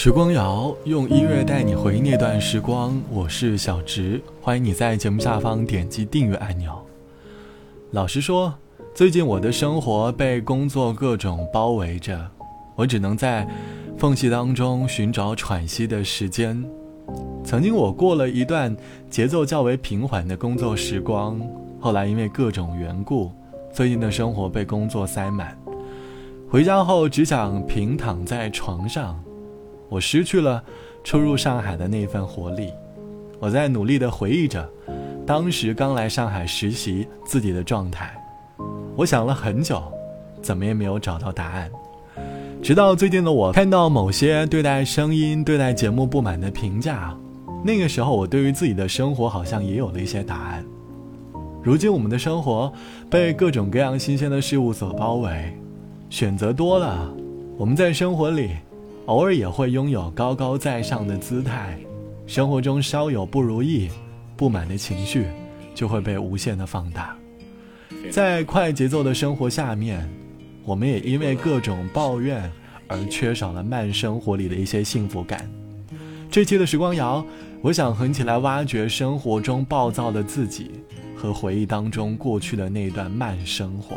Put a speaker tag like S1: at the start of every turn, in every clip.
S1: 时光谣用音乐带你回忆那段时光，我是小植，欢迎你在节目下方点击订阅按钮。老实说，最近我的生活被工作各种包围着，我只能在缝隙当中寻找喘息的时间。曾经我过了一段节奏较为平缓的工作时光，后来因为各种缘故，最近的生活被工作塞满，回家后只想平躺在床上。我失去了初入上海的那份活力，我在努力地回忆着当时刚来上海实习自己的状态。我想了很久，怎么也没有找到答案。直到最近的我看到某些对待声音、对待节目不满的评价，那个时候我对于自己的生活好像也有了一些答案。如今我们的生活被各种各样新鲜的事物所包围，选择多了，我们在生活里。偶尔也会拥有高高在上的姿态，生活中稍有不如意、不满的情绪，就会被无限的放大。在快节奏的生活下面，我们也因为各种抱怨而缺少了慢生活里的一些幸福感。这期的时光谣，我想和你一起来挖掘生活中暴躁的自己，和回忆当中过去的那段慢生活。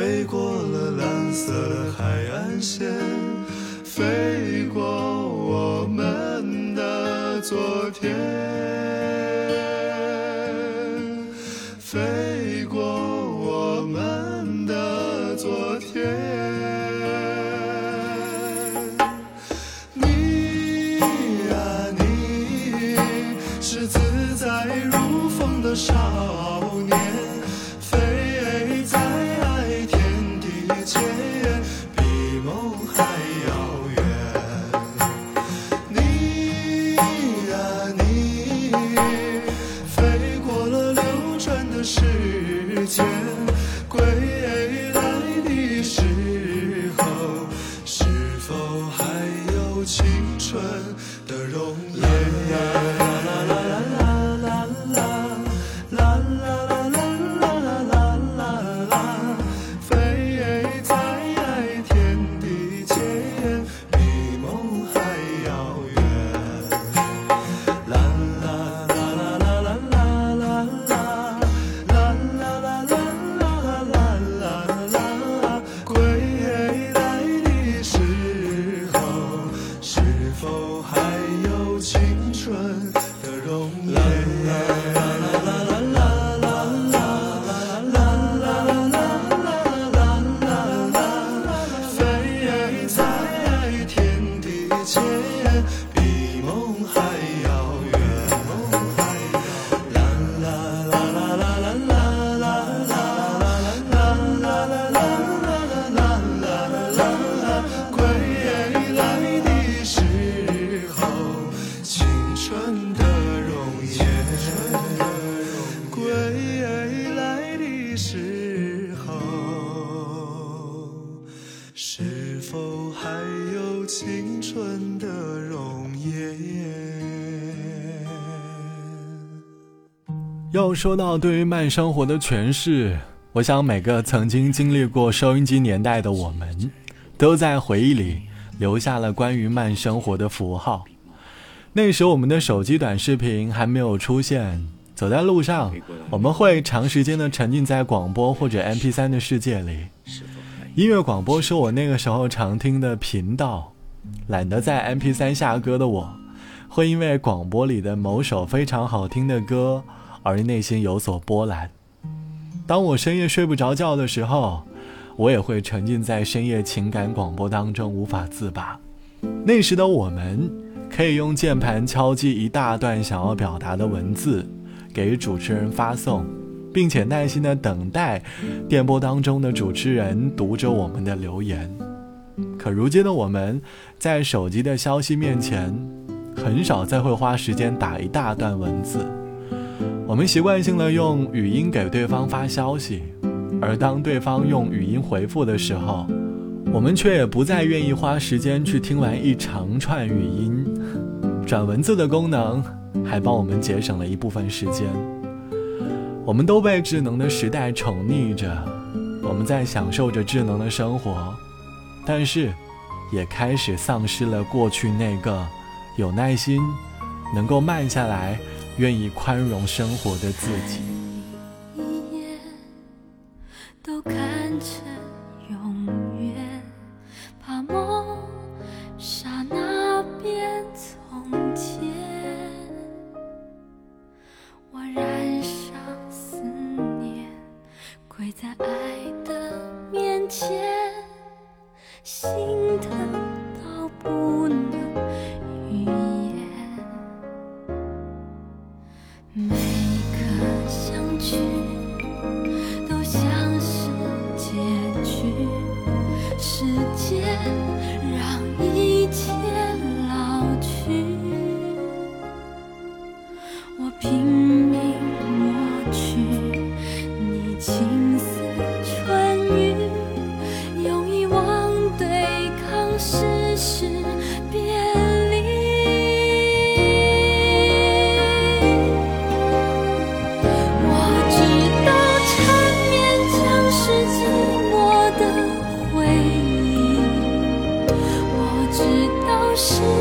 S2: 飞过了蓝色海岸线，飞过我们的昨天，飞过我们的昨天。
S1: 说到对于慢生活的诠释，我想每个曾经经历过收音机年代的我们，都在回忆里留下了关于慢生活的符号。那时我们的手机短视频还没有出现，走在路上，我们会长时间的沉浸在广播或者 MP3 的世界里。音乐广播是我那个时候常听的频道，懒得在 MP3 下歌的我，会因为广播里的某首非常好听的歌而内心有所波澜。当我深夜睡不着觉的时候，我也会沉浸在深夜情感广播当中无法自拔。那时的我们，可以用键盘敲击一大段想要表达的文字，给主持人发送。并且耐心的等待电波当中的主持人读着我们的留言。可如今的我们，在手机的消息面前，很少再会花时间打一大段文字。我们习惯性的用语音给对方发消息，而当对方用语音回复的时候，我们却也不再愿意花时间去听完一长串语音。转文字的功能，还帮我们节省了一部分时间。我们都被智能的时代宠溺着，我们在享受着智能的生活，但是，也开始丧失了过去那个有耐心、能够慢下来、愿意宽容生活的自己。
S3: Deus.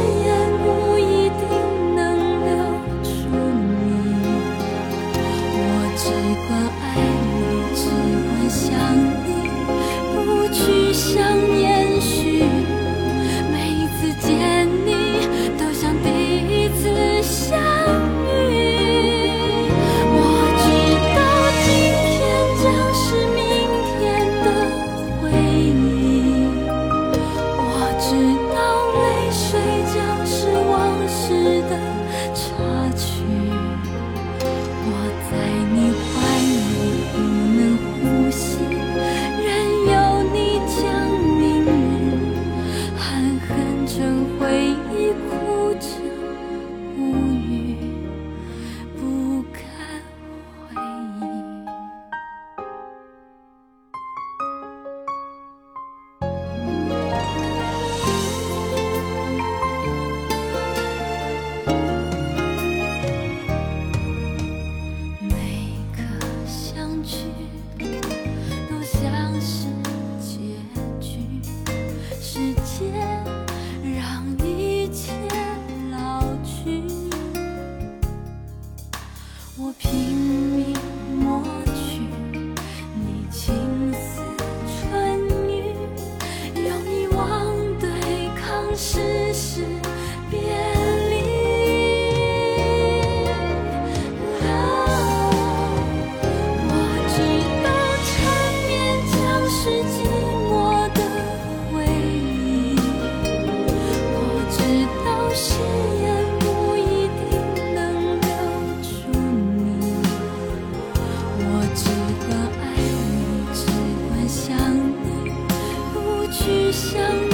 S3: 想。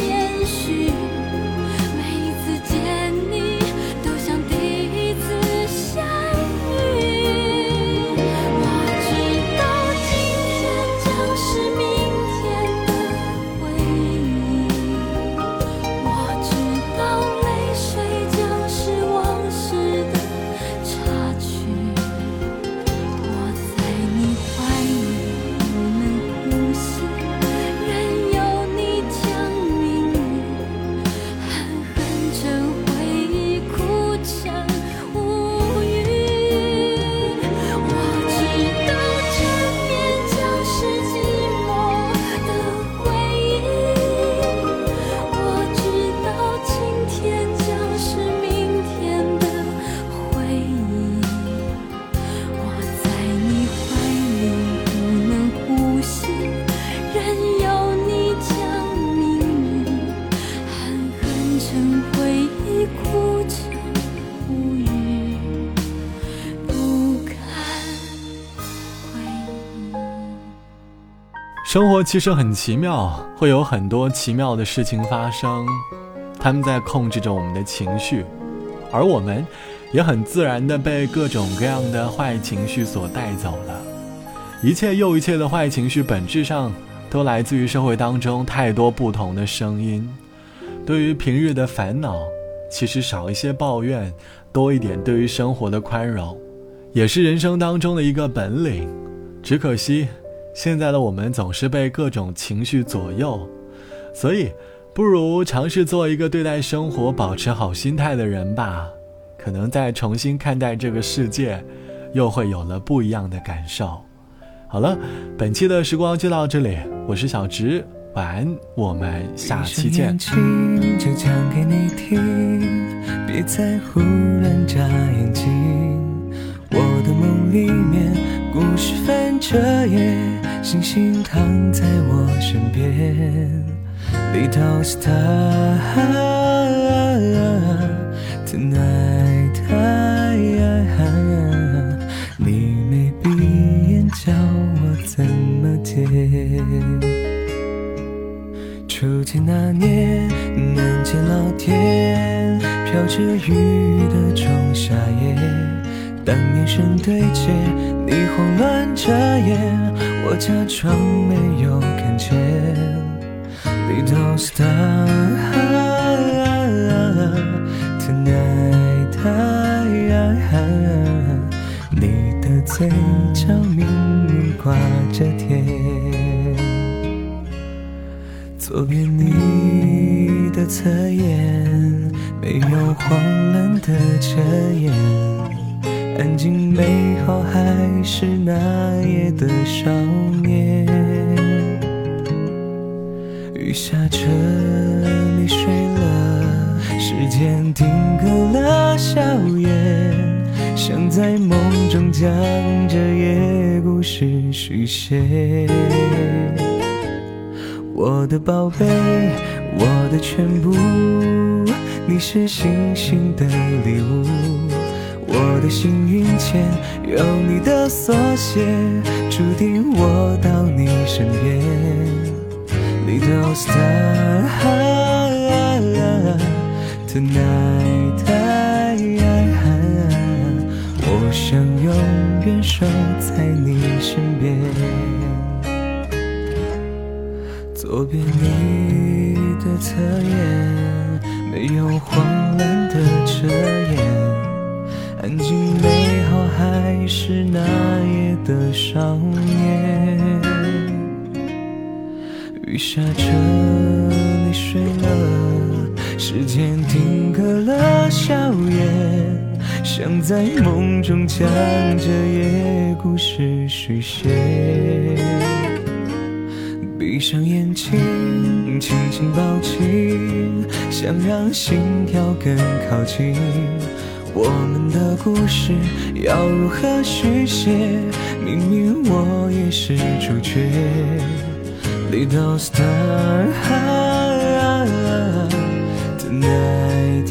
S1: 生活其实很奇妙，会有很多奇妙的事情发生，他们在控制着我们的情绪，而我们也很自然的被各种各样的坏情绪所带走了。一切又一切的坏情绪，本质上都来自于社会当中太多不同的声音。对于平日的烦恼，其实少一些抱怨，多一点对于生活的宽容，也是人生当中的一个本领。只可惜。现在的我们总是被各种情绪左右，所以不如尝试做一个对待生活保持好心态的人吧。可能再重新看待这个世界，又会有了不一样的感受。好了，本期的时光就到这里，我是小直，晚安，我们下期见。
S4: 别再忽然眨眼睛。我的梦里面，故事翻着页。星星躺在我身边，Little star tonight，你没闭眼叫我怎么接？初见那年，南街老店，飘着雨的仲夏夜，当眼神对接，你慌乱着眼。我假装没有看见，Little star tonight，你的嘴角明明挂着甜，左边你的侧颜没有慌乱的遮掩。安静美好还是那夜的少年。雨下着，你睡了，时间定格了笑颜，像在梦中将这夜故事续写。我的宝贝，我的全部，你是星星的礼物。我的幸运签有你的缩写，注定我到你身边。Little star tonight，我想永远守在你身边。左边你的侧颜，没有慌乱的遮掩。安静美好还是那夜的少年？雨下着，你睡了，时间定格了笑颜，像在梦中将这夜故事续写。闭上眼睛，轻轻抱紧，想让心跳更靠近。我们的故事要如何续写？明明我也是主角。Little star tonight，